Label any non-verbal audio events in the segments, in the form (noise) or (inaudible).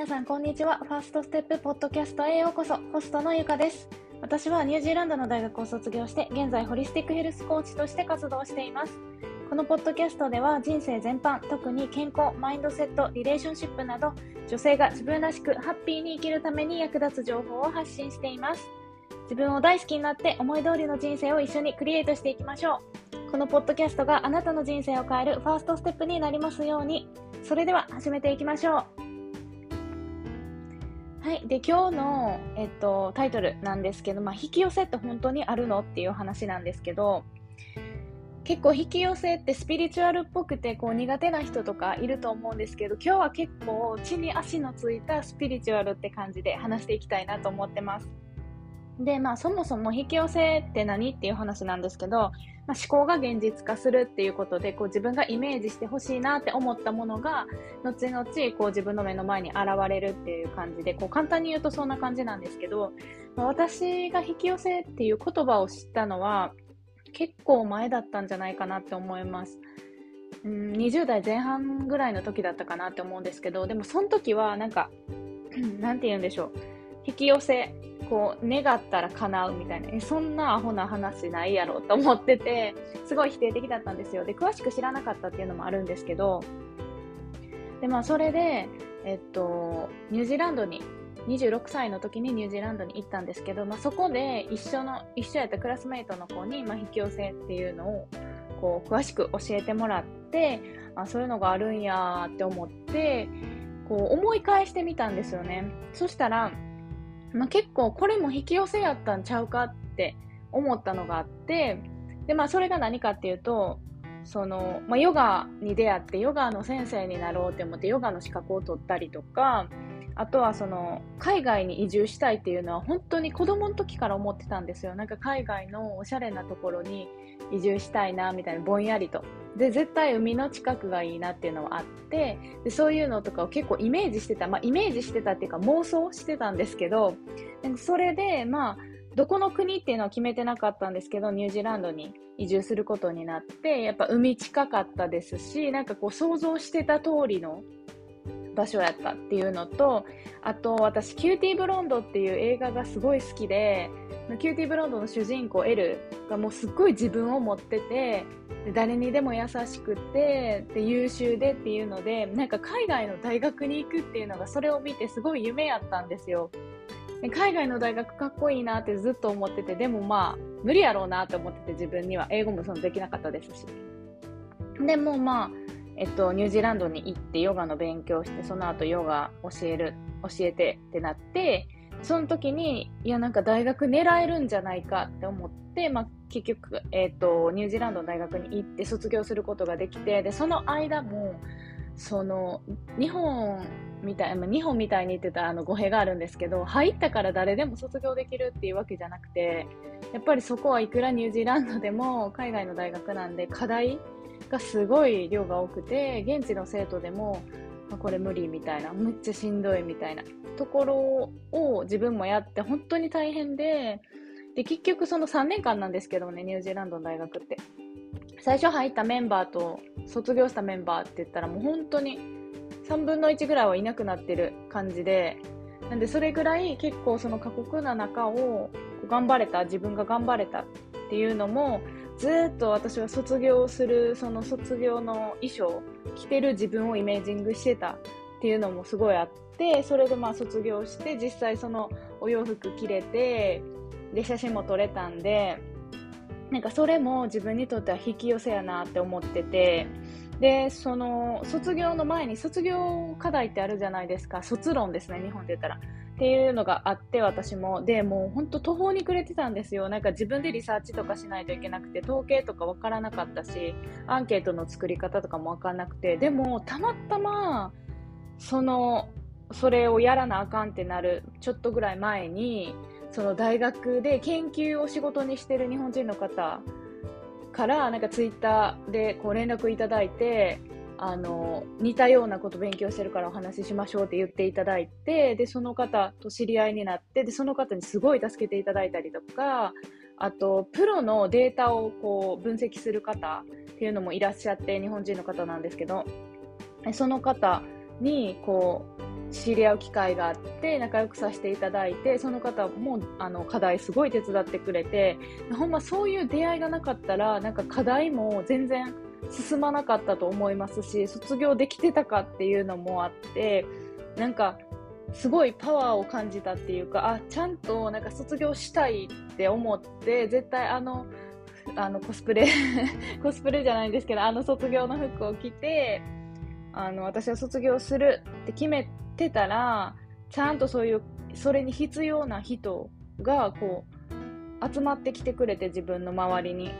皆さんこんにちは。ファーストステップポッドキャストへようこそ。ホストのゆかです。私はニュージーランドの大学を卒業して、現在ホリスティックヘルスコーチとして活動しています。このポッドキャストでは人生全般、特に健康、マインドセット、リレーションシップなど、女性が自分らしくハッピーに生きるために役立つ情報を発信しています。自分を大好きになって思い通りの人生を一緒にクリエイトしていきましょう。このポッドキャストがあなたの人生を変えるファーストステップになりますように。それでは始めていきましょう。はい。で、今日の、えっと、タイトルなんですけど、まあ、引き寄せって本当にあるのっていう話なんですけど、結構引き寄せってスピリチュアルっぽくてこう苦手な人とかいると思うんですけど今日は結構地に足のついたスピリチュアルって感じで話していきたいなと思ってます。で、まあそもそも引き寄せって何っていう話なんですけど、まあ、思考が現実化するっていうことでこう自分がイメージしてほしいなって思ったものが後々こう自分の目の前に現れるっていう感じでこう簡単に言うとそんな感じなんですけど、まあ、私が引き寄せっていう言葉を知ったのは結構前だったんじゃないかなって思います。うん、20代前半ぐらいの時だったかなって思うんですけどでもその時はなんか (clears throat) なんて言うんでしょう引き寄せこう願ったら叶うみたいな。えそんなアホな話ないやろと思っててすごい否定的だったんですよ。で詳しく知らなかったっていうのもあるんですけどでまあそれでえっとニュージーランドに26歳の時にニュージーランドに行ったんですけど、まあ、そこで一緒の一緒やったクラスメイトの子に、まあ、引き寄せっていうのをこう詳しく教えてもらってあそういうのがあるんやって思ってこう思い返してみたんですよね。そしたらまあ、結構これも引き寄せやったんちゃうかって思ったのがあってで、まあ、それが何かっていうとその、まあ、ヨガに出会ってヨガの先生になろうって思ってヨガの資格を取ったりとかあとはその海外に移住したいっていうのは本当に子供の時から思ってたんですよ。なんか海外のおしゃれなところに移住したいなみたいなぼんやりと。で絶対海の近くがいいなっていうのはあって。でそういうのとかを結構イメージしてた、まあ、イメージしてたっていうか妄想してたんですけど。それでまあどこの国っていうのは決めてなかったんですけどニュージーランドに移住することになってやっぱ海近かったですしなんかこう想像してた通りの場所やったっていうのとあと私キューティーブロンドっていう映画がすごい好きでキューティーブロンドの主人公エルがもうすっごい自分を持っててで誰にでも優しくてで優秀でっていうのでなんか海外の大学に行くっていうのがそれを見てすごい夢やったんですよ。で海外の大学かっこいいなってずっと思っててでもまあ無理やろうなと思ってて自分には。英語もそのできなかったですし。でもまあえっと、ニュージーランドに行ってヨガの勉強してその後ヨガ教える教えてってなってその時にいやなんか大学狙えるんじゃないかって思って、まあ、結局、えっと、ニュージーランドの大学に行って卒業することができてでその間もその日本みたい、まあ、日本みたいに言ってたあの語弊があるんですけど入ったから誰でも卒業できるっていうわけじゃなくてやっぱりそこはいくらニュージーランドでも海外の大学なんで課題がすごい量が多くて現地の生徒でもこれ無理みたいなめっちゃしんどいみたいなところを自分もやって本当に大変でで結局その3年間なんですけどねニュージーランドの大学って。最初入ったメンバーと卒業したメンバーって言ったらもう本当に3分の1ぐらいはいなくなってる感じでなんでそれぐらい結構その過酷な中を頑張れた自分が頑張れたっていうのもずっと私は卒業するその卒業の衣装着てる自分をイメージングしてたっていうのもすごいあってそれでまあ卒業して実際そのお洋服着れてで写真も撮れたんでなんかそれも自分にとっては引き寄せやなって思っててでその卒業の前に卒業課題ってあるじゃないですか。卒論ですね日本で言ったら。っていうのがあって私も。でもう本当途方に暮れてたんですよ。なんか自分でリサーチとかしないといけなくて統計とか分からなかったしアンケートの作り方とかも分からなくて。でもたまたまそのそれをやらなあかんってなるちょっとぐらい前にその大学で研究を仕事にしてる日本人の方からなんかツイッターでこう連絡いただいてあの似たようなこと勉強してるからお話ししましょうって言っていただいてでその方と知り合いになってでその方にすごい助けていただいたりとかあとプロのデータをこう分析する方っていうのもいらっしゃって日本人の方なんですけどその方にこう知り合う機会があって仲良くさせていただいてその方もあの課題すごい手伝ってくれてほんまそういう出会いがなかったらなんか課題も全然進まなかったと思いますし卒業できてたかっていうのもあってなんかすごいパワーを感じたっていうかあちゃんとなんか卒業したいって思って絶対あのあのコスプレ (laughs) コスプレじゃないんですけどあの卒業の服を着てあの私は卒業するって決めてたらちゃんとそういうそれに必要な人がこう集まってきてくれて自分の周りに。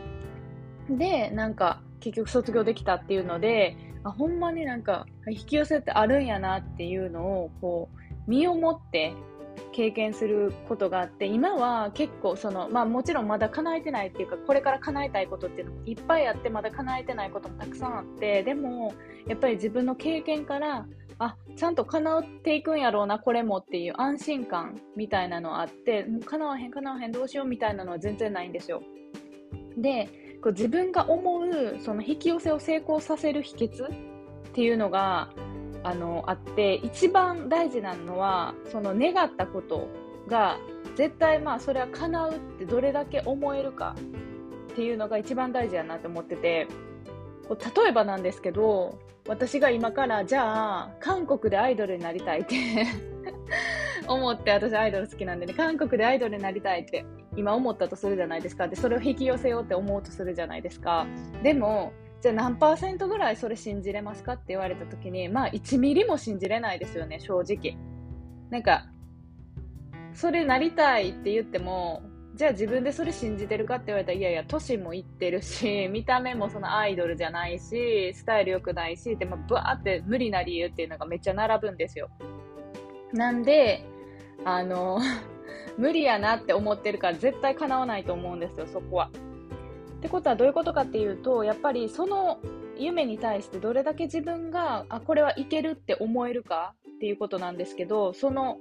でなんか結局卒業できたっていうのであほんまになんか引き寄せってあるんやなっていうのをこう身をもって経験することがあって今は結構その、まあ、もちろんまだ叶えてないっていうかこれから叶えたいことっていうのもいっぱいあってまだ叶えてないこともたくさんあってでもやっぱり自分の経験からあちゃんと叶っていくんやろうなこれもっていう安心感みたいなのあってもう叶わへん叶わへんどうしようみたいなのは全然ないんですよ。でこう自分が思うその引き寄せを成功させる秘訣っていうのがあのあって一番大事なのはその願ったことが絶対まあそれは叶うってどれだけ思えるかっていうのが一番大事やなって思ってて例えばなんですけど私が今からじゃあ韓国でアイドルになりたいって (laughs) 思って私アイドル好きなんでね韓国でアイドルになりたいって今思ったとするじゃないですかでそれを引き寄せようって思うとするじゃないですかでもじゃあ何パーセントぐらいそれ信じれますかって言われた時に、まあ1ミリも信じれないですよね、正直。なんか、それなりたいって言っても、じゃあ自分でそれ信じてるかって言われたら、いやいや、年もいってるし、(laughs) 見た目もそのアイドルじゃないし、スタイル良くないし、でもブワーって無理な理由っていうのがめっちゃ並ぶんですよ。なんで、あの、無理やなって思ってるから絶対叶わないと思うんですよ、そこは。ってことはどういうことかっていうとやっぱりその夢に対してどれだけ自分があこれはいけるって思えるかっていうことなんですけどその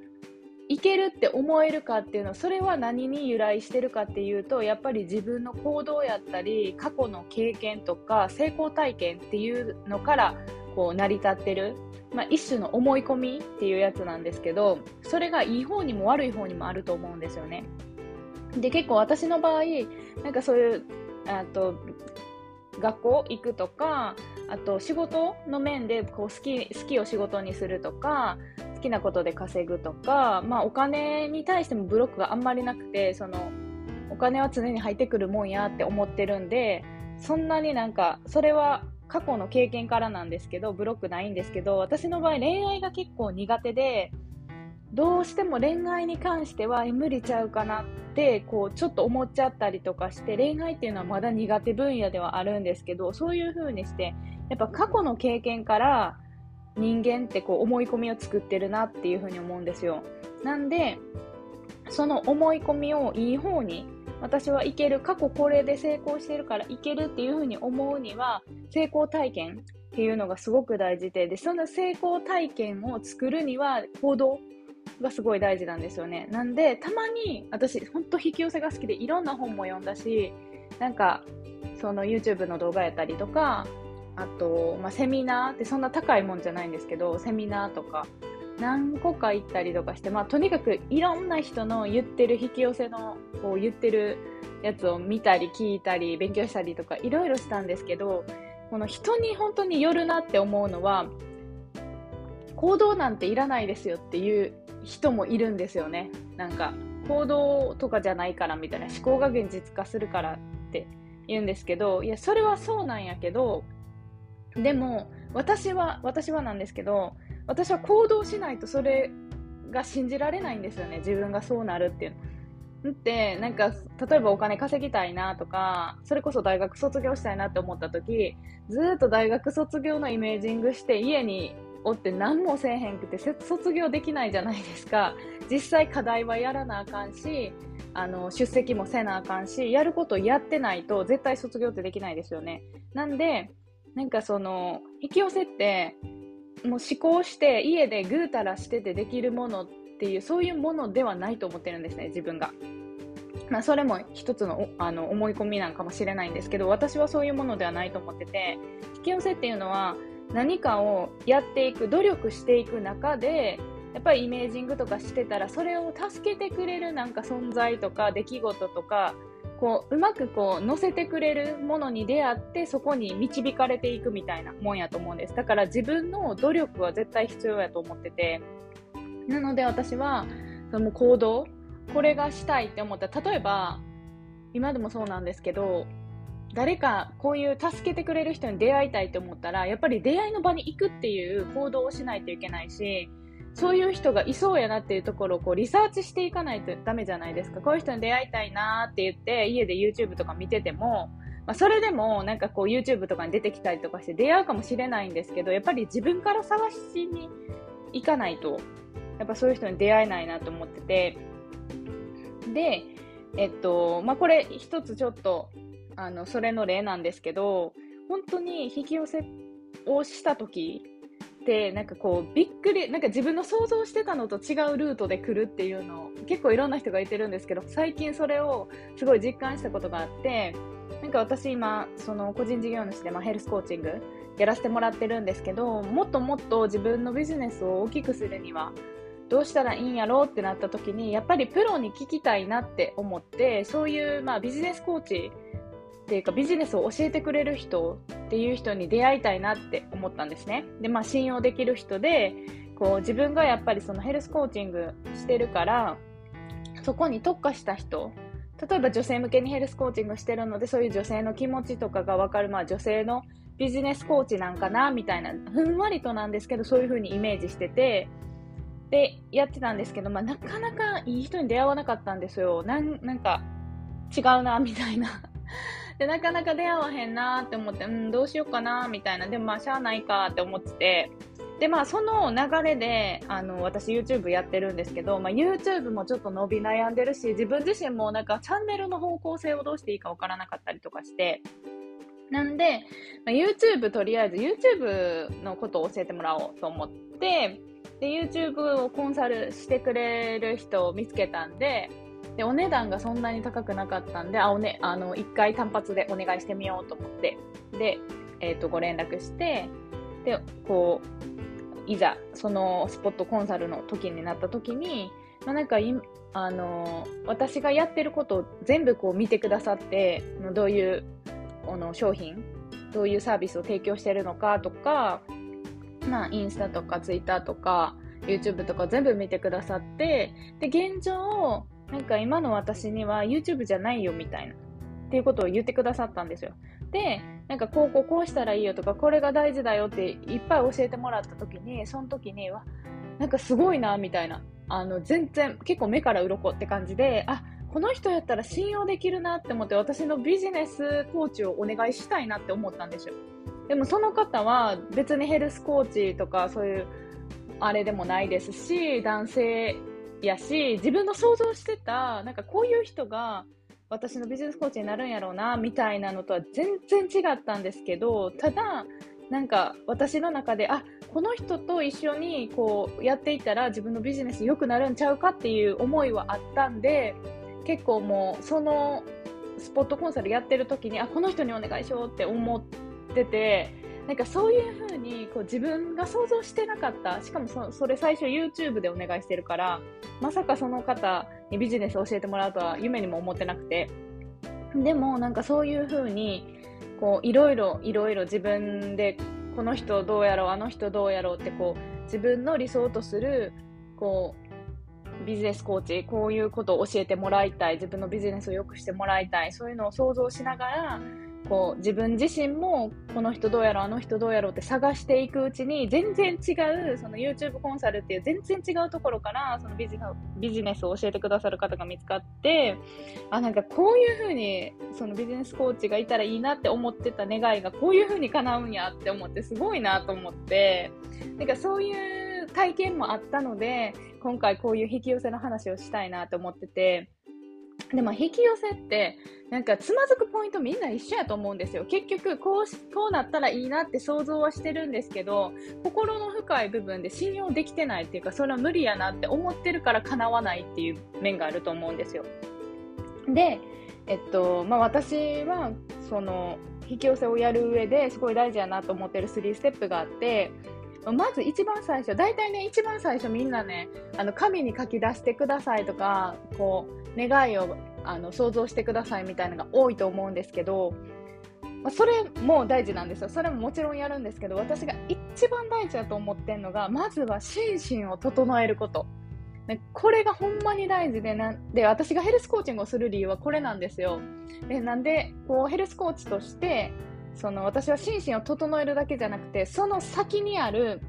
いけるって思えるかっていうのはそれは何に由来してるかっていうとやっぱり自分の行動やったり過去の経験とか成功体験っていうのからこう成り立ってる、まあ、一種の思い込みっていうやつなんですけどそれがいい方にも悪い方にもあると思うんですよね。で結構私の場合なんかそういうあと学校行くとかあと仕事の面でこう好き好きを仕事にするとか好きなことで稼ぐとか、まあ、お金に対してもブロックがあんまりなくてそのお金は常に入ってくるもんやって思ってるんでそんなになんかそれは過去の経験からなんですけどブロックないんですけど私の場合恋愛が結構苦手でどうしても恋愛に関しては無理ちゃうかなってこうちょっと思っちゃったりとかして恋愛っていうのはまだ苦手分野ではあるんですけどそういう風にしてやっぱ過去の経験から人間ってこう思い込みを作ってるなっていう風に思うんですよ。なんでその思い込みをいい方に私はいける過去これで成功してるからいけるっていう風に思うには成功体験っていうのがすごく大事ででその成功体験を作るには行動がすごい大事なんですよね。なんで、たまに、私、ほんと引き寄せが好きで、いろんな本も読んだし、なんか、その YouTube の動画やったりとか、あと、まあ、セミナーってそんな高いもんじゃないんですけど、セミナーとか、何個か行ったりとかして、まあ、とにかくいろんな人の言ってる引き寄せの、こう言ってるやつを見たり聞いたり、勉強したりとか、いろいろしたんですけど、この人に本当によるなって思うのは、行動なんていらないですよっていう人もいるんですよね。なんか行動とかじゃないからみたいな思考が現実化するからって言うんですけどいやそれはそうなんやけどでも私は私はなんですけど私は行動しないとそれが信じられないんですよね。自分がそうなるっていう。の。ってなんか例えばお金稼ぎたいなとかそれこそ大学卒業したいなって思った時ずっと大学卒業のイメージングして家におって何もせえへんくて卒業できないじゃないですか。実際課題はやらなあかんしあの出席もせなあかんしやることやってないと絶対卒業ってできないですよね。なんでなんかその引き寄せってもう思考して家でぐうたらしててできるものっていうそういうものではないと思ってるんですね自分が。まあ、それも一つのあの思い込みなんかもしれないんですけど私はそういうものではないと思ってて引き寄せっていうのは何かをやっていく努力していく中でやっぱりイメージングとかしてたらそれを助けてくれるなんか存在とか出来事とかこううまくこう乗せてくれるものに出会ってそこに導かれていくみたいなもんやと思うんです。だから自分の努力は絶対必要やと思ってて。なので私はその行動これがしたいって思った。ら例えば今でもそうなんですけど誰かこういう助けてくれる人に出会いたいと思ったらやっぱり出会いの場に行くっていう行動をしないといけないしそういう人がいそうやなっていうところをこうリサーチしていかないとダメじゃないですか。こういう人に出会いたいなって言って家で YouTube とか見てても、まあ、それでもなんかこう YouTube とかに出てきたりとかして出会うかもしれないんですけど、やっぱり自分から探しに行かないと、やっぱそういう人に出会えないなと思ってて、で、えっと、まあ、これ一つちょっと、あの、それの例なんですけど、本当に引き寄せをした時ってなんかこうびっくりなんか自分の想像してたのと違うルートで来るっていうのを結構いろんな人が言ってるんですけど最近それをすごい実感したことがあってなんか私今その個人事業主で、ま、ヘルスコーチングやらせてもらってるんですけどもっともっと自分のビジネスを大きくするにはどうしたらいいんやろうってなった時にやっぱりプロに聞きたいなって思ってそういう、まあ、ビジネスコーチっていうかビジネスを教えてくれる人っていう人に出会いたいなって思ったんですね。で、まあ信用できる人で、こう自分がやっぱりそのヘルスコーチングしてるから、そこに特化した人、例えば女性向けにヘルスコーチングしてるので、そういう女性の気持ちとかがわかる、まあ女性のビジネスコーチなんかな、みたいな、ふんわりとなんですけど、そういう風にイメージしてて、で、やってたんですけど、まあなかなかいい人に出会わなかったんですよ。なん、なんか、違うな、みたいな。で、なかなか出会わへんなって思って、うん、どうしようかな、みたいな。でもまあ、しゃあないかって思ってて、で、まあ、その流れで、あの、私 YouTube やってるんですけど、まあ、YouTube もちょっと伸び悩んでるし、自分自身もなんかチャンネルの方向性をどうしていいかわからなかったりとかして、なんで、まあ、YouTube とりあえず YouTube のことを教えてもらおうと思って、で、YouTube をコンサルしてくれる人を見つけたんで、で、お値段がそんなに高くなかったんで、あ、おね、あの、一回単発でお願いしてみようと思って、で、えっ、ー、と、ご連絡して、で、こう、いざ、そのスポットコンサルの時になった時に、まあ、なんかい、あの、私がやってることを全部こう見てくださって、どういう、この商品、どういうサービスを提供してるのかとか、まあ、インスタとかツイッターとか、YouTube とか全部見てくださって、で、現状、なんか今の私には YouTube じゃないよみたいな、っていうことを言ってくださったんですよ。で、なんかこうこうこうしたらいいよとか、これが大事だよっていっぱい教えてもらった時に、その時には、なんかすごいな、みたいな。あの、全然、結構目から鱗って感じで、あ、この人やったら信用できるなって思って私のビジネスコーチをお願いしたいなって思ったんですよ。でもその方は別にヘルスコーチとかそういうあれでもないですし、男性やし、自分の想像してた、なんかこういう人が私のビジネスコーチになるんやろうな、みたいなのとは全然違ったんですけど、ただ、なんか私の中で、あ、この人と一緒にこうやっていたら自分のビジネス良くなるんちゃうかっていう思いはあったんで、結構もうそのスポットコンサルやってる時に、あ、この人にお願いしようって思ってて、なんかそういう風にこう自分が想像してなかった、しかもそそれ最初 YouTube でお願いしてるから、まさかその方にビジネスを教えてもらうとは夢にも思ってなくて、でもなんかそういう風に、こういろいろいろいろ自分でこの人どうやろう、あの人どうやろうってこう自分の理想とするこうビジネスコーチ、こういうことを教えてもらいたい、自分のビジネスを良くしてもらいたい、そういうのを想像しながら、こう自分自身もこの人どうやろあの人どうやろうって探していくうちに全然違うその YouTube コンサルっていう全然違うところからそのビジビジネスを教えてくださる方が見つかってあなんかこういう風にそのビジネスコーチがいたらいいなって思ってた願いがこういう風に叶うんやって思ってすごいなと思ってなんかそういう体験もあったので今回こういう引き寄せの話をしたいなと思ってて。でも引き寄せってなんかつまずくポイントみんな一緒やと思うんですよ。結局こうこうなったらいいなって想像はしてるんですけど心の深い部分で信用できてないっていうかそれは無理やなって思ってるから叶わないっていう面があると思うんですよ。でえっとまあ私はその引き寄せをやる上ですごい大事やなと思ってる3ステップがあってまず一番最初、大体ね、一番最初みんなね、あの、紙に書き出してくださいとか、こう、願いをあの想像してくださいみたいなのが多いと思うんですけど、まあ、それも大事なんですよ。それももちろんやるんですけど、私が一番大事だと思ってるのが、まずは心身を整えること。ね、これがほんまに大事でなんで、私がヘルスコーチングをする理由はこれなんですよ。でなんで、こうヘルスコーチとして、その私は心身を整えるだけじゃなくて、その先にある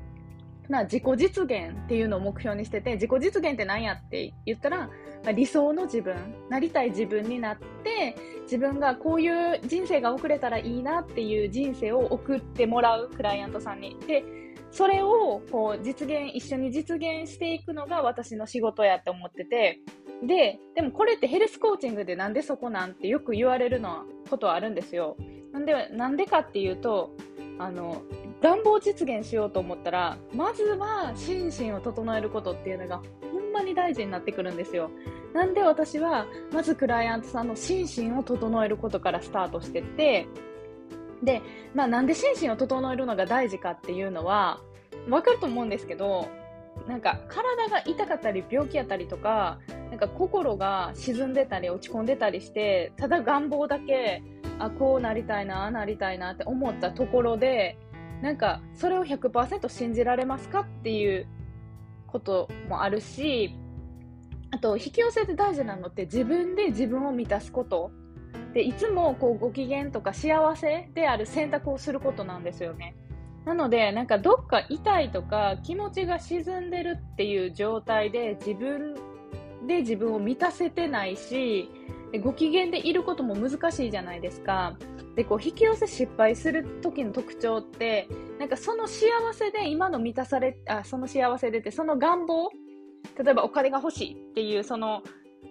な自己実現っていうのを目標にしてて、自己実現って何やって言ったら、理想の自分、なりたい自分になって、自分がこういう人生が送れたらいいなっていう人生を送ってもらうクライアントさんに。で、それをこう実現、一緒に実現していくのが私の仕事やって思ってて、で、でもこれってヘルスコーチングでなんでそこなんてよく言われるのことはあるんですよ。なんで、なんでかっていうと、あの、願望実現しようと思ったら、まずは心身を整えることっていうのがほんまに大事になってくるんですよ。なんで私は、まずクライアントさんの心身を整えることからスタートしてって、で、まあなんで心身を整えるのが大事かっていうのは、わかると思うんですけど、なんか体が痛かったり病気やったりとか、なんか心が沈んでたり落ち込んでたりして、ただ願望だけ、あ、こうなりたいな、あなりたいなって思ったところで、なんかそれを100%信じられますかっていうこともあるし、あと引き寄せて大事なのって自分で自分を満たすことでいつもこうご機嫌とか幸せである選択をすることなんですよね。なので、なんかどっか痛いとか気持ちが沈んでるっていう状態で自分で自分を満たせてないし、でご機嫌でいることも難しいじゃないですか。で、こう引き寄せ失敗する時の特徴って、なんかその幸せで今の満たされ、あ、その幸せでって、その願望、例えばお金が欲しいっていうその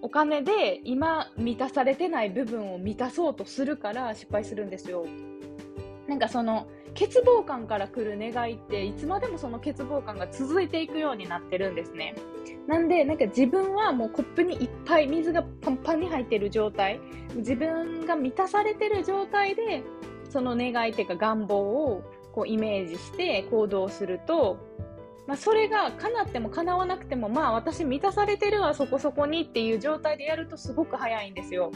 お金で今満たされてない部分を満たそうとするから失敗するんですよ。なんかその欠乏感から来る願いっていつまでもその欠乏感が続いていくようになってるんですね。なんでなんか自分はもうコップにいっぱい水がパンパンに入ってる状態自分が満たされてる状態でその願いっていうか願望をこうイメージして行動するとまあ、それが叶っても叶わなくても、まあ私満たされてるわ、そこそこにっていう状態でやるとすごく早いんですよ。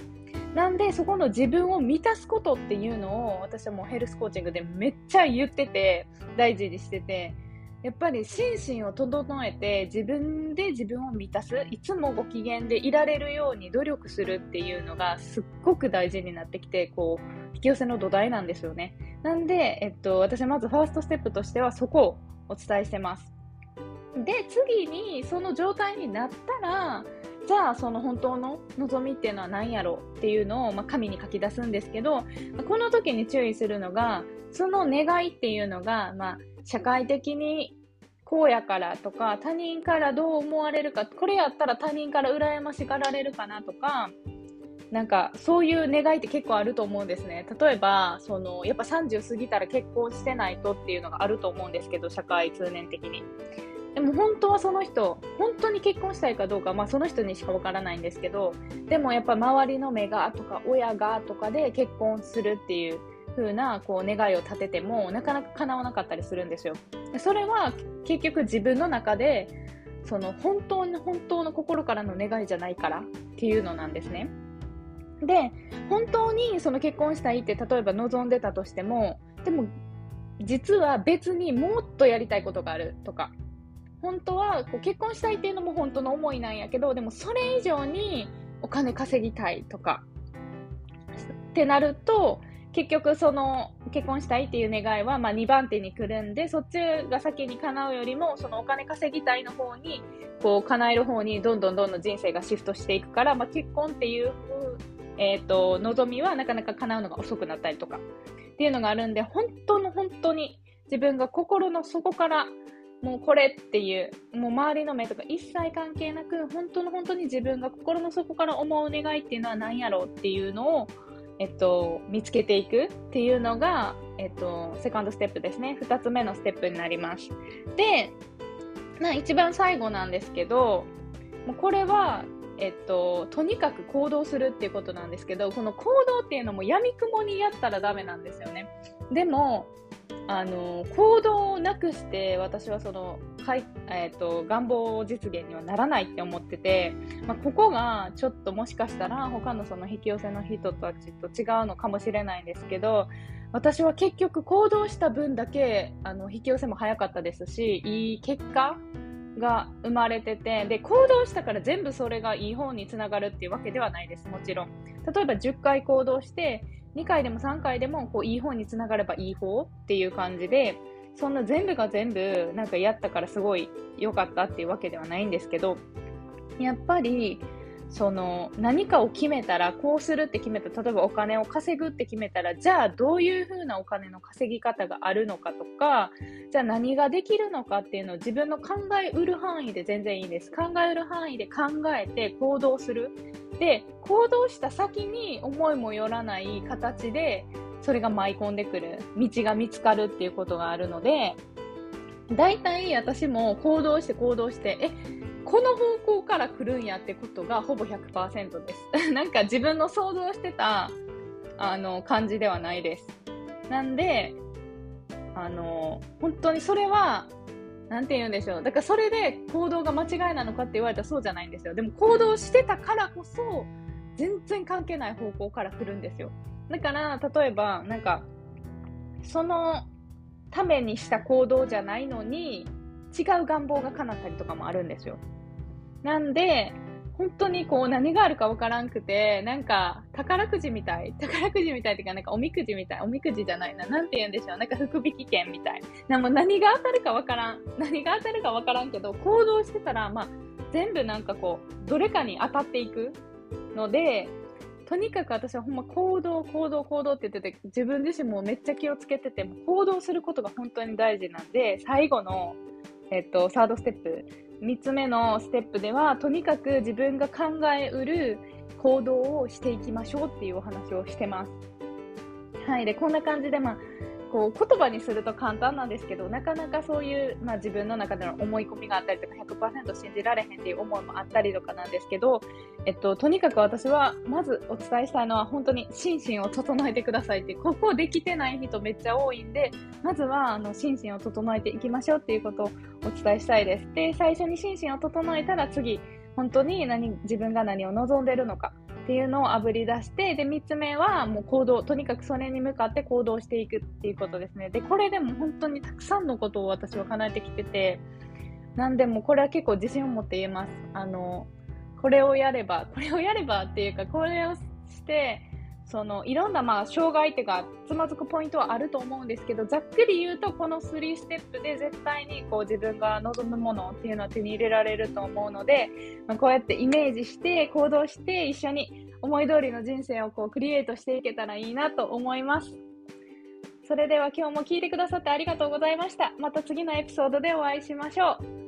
なんで、そこの自分を満たすことっていうのを、私はもうヘルスコーチングでめっちゃ言ってて、大事にしてて、やっぱり心身を整えて自分で自分を満たす、いつもご機嫌でいられるように努力するっていうのがすっごく大事になってきて、こう、引き寄せの土台なんですよね。なんで、えっと、私はまずファーストステップとしてはそこをお伝えしてます。で、次にその状態になったら、じゃあその本当の望みっていうのは何やろっていうのを、まあ、紙に書き出すんですけど、この時に注意するのが、その願いっていうのが、まあ、社会的にこうやからとか、他人からどう思われるか、これやったら他人から羨ましがられるかなとか、なんかそういう願いって結構あると思うんですね。例えば、そのやっぱ30過ぎたら結婚してないとっていうのがあると思うんですけど、社会通念的に。でも本当はその人、本当に結婚したいかどうか、まあその人にしかわからないんですけど、でもやっぱ周りの目がとか親がとかで結婚するっていう風なこう願いを立ててもなかなか叶わなかったりするんですよ。それは結局自分の中でその本当の本当の心からの願いじゃないからっていうのなんですね。で、本当にその結婚したいって例えば望んでたとしても、でも実は別にもっとやりたいことがあるとか、本当はこう結婚したいっていうのも本当の思いなんやけど、でもそれ以上にお金稼ぎたいとか、ってなると、結局その結婚したいっていう願いはま2番手に来るんで、そっちが先に叶うよりも、そのお金稼ぎたいの方に、こう叶える方にどんどんどんどん人生がシフトしていくから、まあ、結婚っていう、えっ、ー、と、望みはなかなか叶うのが遅くなったりとか、っていうのがあるんで、本当の本当に自分が心の底からもうこれっていう、もう周りの目とか一切関係なく、本当の本当に自分が心の底から思う願いっていうのは何やろうっていうのを、えっと、見つけていくっていうのが、えっと、セカンドステップですね。二つ目のステップになります。で、まあ一番最後なんですけど、もうこれは、えっと、とにかく行動するっていうことなんですけど、この行動っていうのも闇雲にやったらダメなんですよね。でも、あの行動をなくして私はその、えーと、願望実現にはならないって思ってて、まあ、ここがちょっともしかしたら他のその引き寄せの人たちと違うのかもしれないんですけど私は結局行動した分だけあの引き寄せも早かったですしいい結果が生まれててで行動したから全部それがいい方につながるっていうわけではないですもちろん。例えば10回行動して2回でも3回でもこういい方につながればいい方っていう感じでそんな全部が全部なんかやったからすごい良かったっていうわけではないんですけどやっぱりその何かを決めたらこうするって決めた例えばお金を稼ぐって決めたらじゃあどういう風なお金の稼ぎ方があるのかとかじゃあ何ができるのかっていうのを自分の考えうる範囲で全然いいです。考えうる範囲で考えて行動する。で行動した先に思いもよらない形でそれが舞い込んでくる。道が見つかるっていうことがあるので大体私も行動して行動してえこの方向から来るんやってことがほぼ100%です。(laughs) なんか自分の想像してたあの感じではないです。なんで、あの、本当にそれは、なんて言うんでしょう。だからそれで行動が間違いなのかって言われたらそうじゃないんですよ。でも行動してたからこそ、全然関係ない方向から来るんですよ。だから、例えば、なんか、そのためにした行動じゃないのに、違う願望が叶ったりとかもあるんですよ。なんで、本当にこう何があるかわからんくて、なんか宝くじみたい。宝くじみたいっていうか、なんかおみくじみたい。おみくじじゃないな。なんて言うんでしょう。なんか福引券みたい。でも何が当たるかわからん。何が当たるかわからんけど、行動してたら、まあ、全部なんかこう、どれかに当たっていくので、とにかく私はほんま行動、行動、行動って言ってて、自分自身もめっちゃ気をつけてて、行動することが本当に大事なんで、最後のえっと、サードステップ、3つ目のステップでは、とにかく自分が考えうる行動をしていきましょうっていうお話をしてます。はい。で、こんな感じで、まあ、こう言葉にすると簡単なんですけどなかなかそういう、まあ、自分の中での思い込みがあったりとか100%信じられへんっていう思いもあったりとかなんですけど、えっと、とにかく私はまずお伝えしたいのは本当に心身を整えてくださいってここできてない人めっちゃ多いんでまずはあの心身を整えていきましょうっていうことをお伝えしたいです。で最初に心身を整えたら次本当に何自分が何を望んでるのかっていうのをあぶり出して、で、3つ目はもう行動、とにかくそれに向かって行動していくっていうことですね。で、これでも本当にたくさんのことを私は叶えてきてて、なんでもこれは結構自信を持って言えます。あの、これをやれば、これをやればっていうか、これをして、そのいろんなまあ障害っていうかつまずくポイントはあると思うんですけどざっくり言うとこの3ステップで絶対にこう自分が望むものっていうのは手に入れられると思うので、まあ、こうやってイメージして行動して一緒に思い通りの人生をこうクリエイトしていけたらいいなと思います。それでは今日も聞いてくださってありがとうございました。また次のエピソードでお会いしましょう。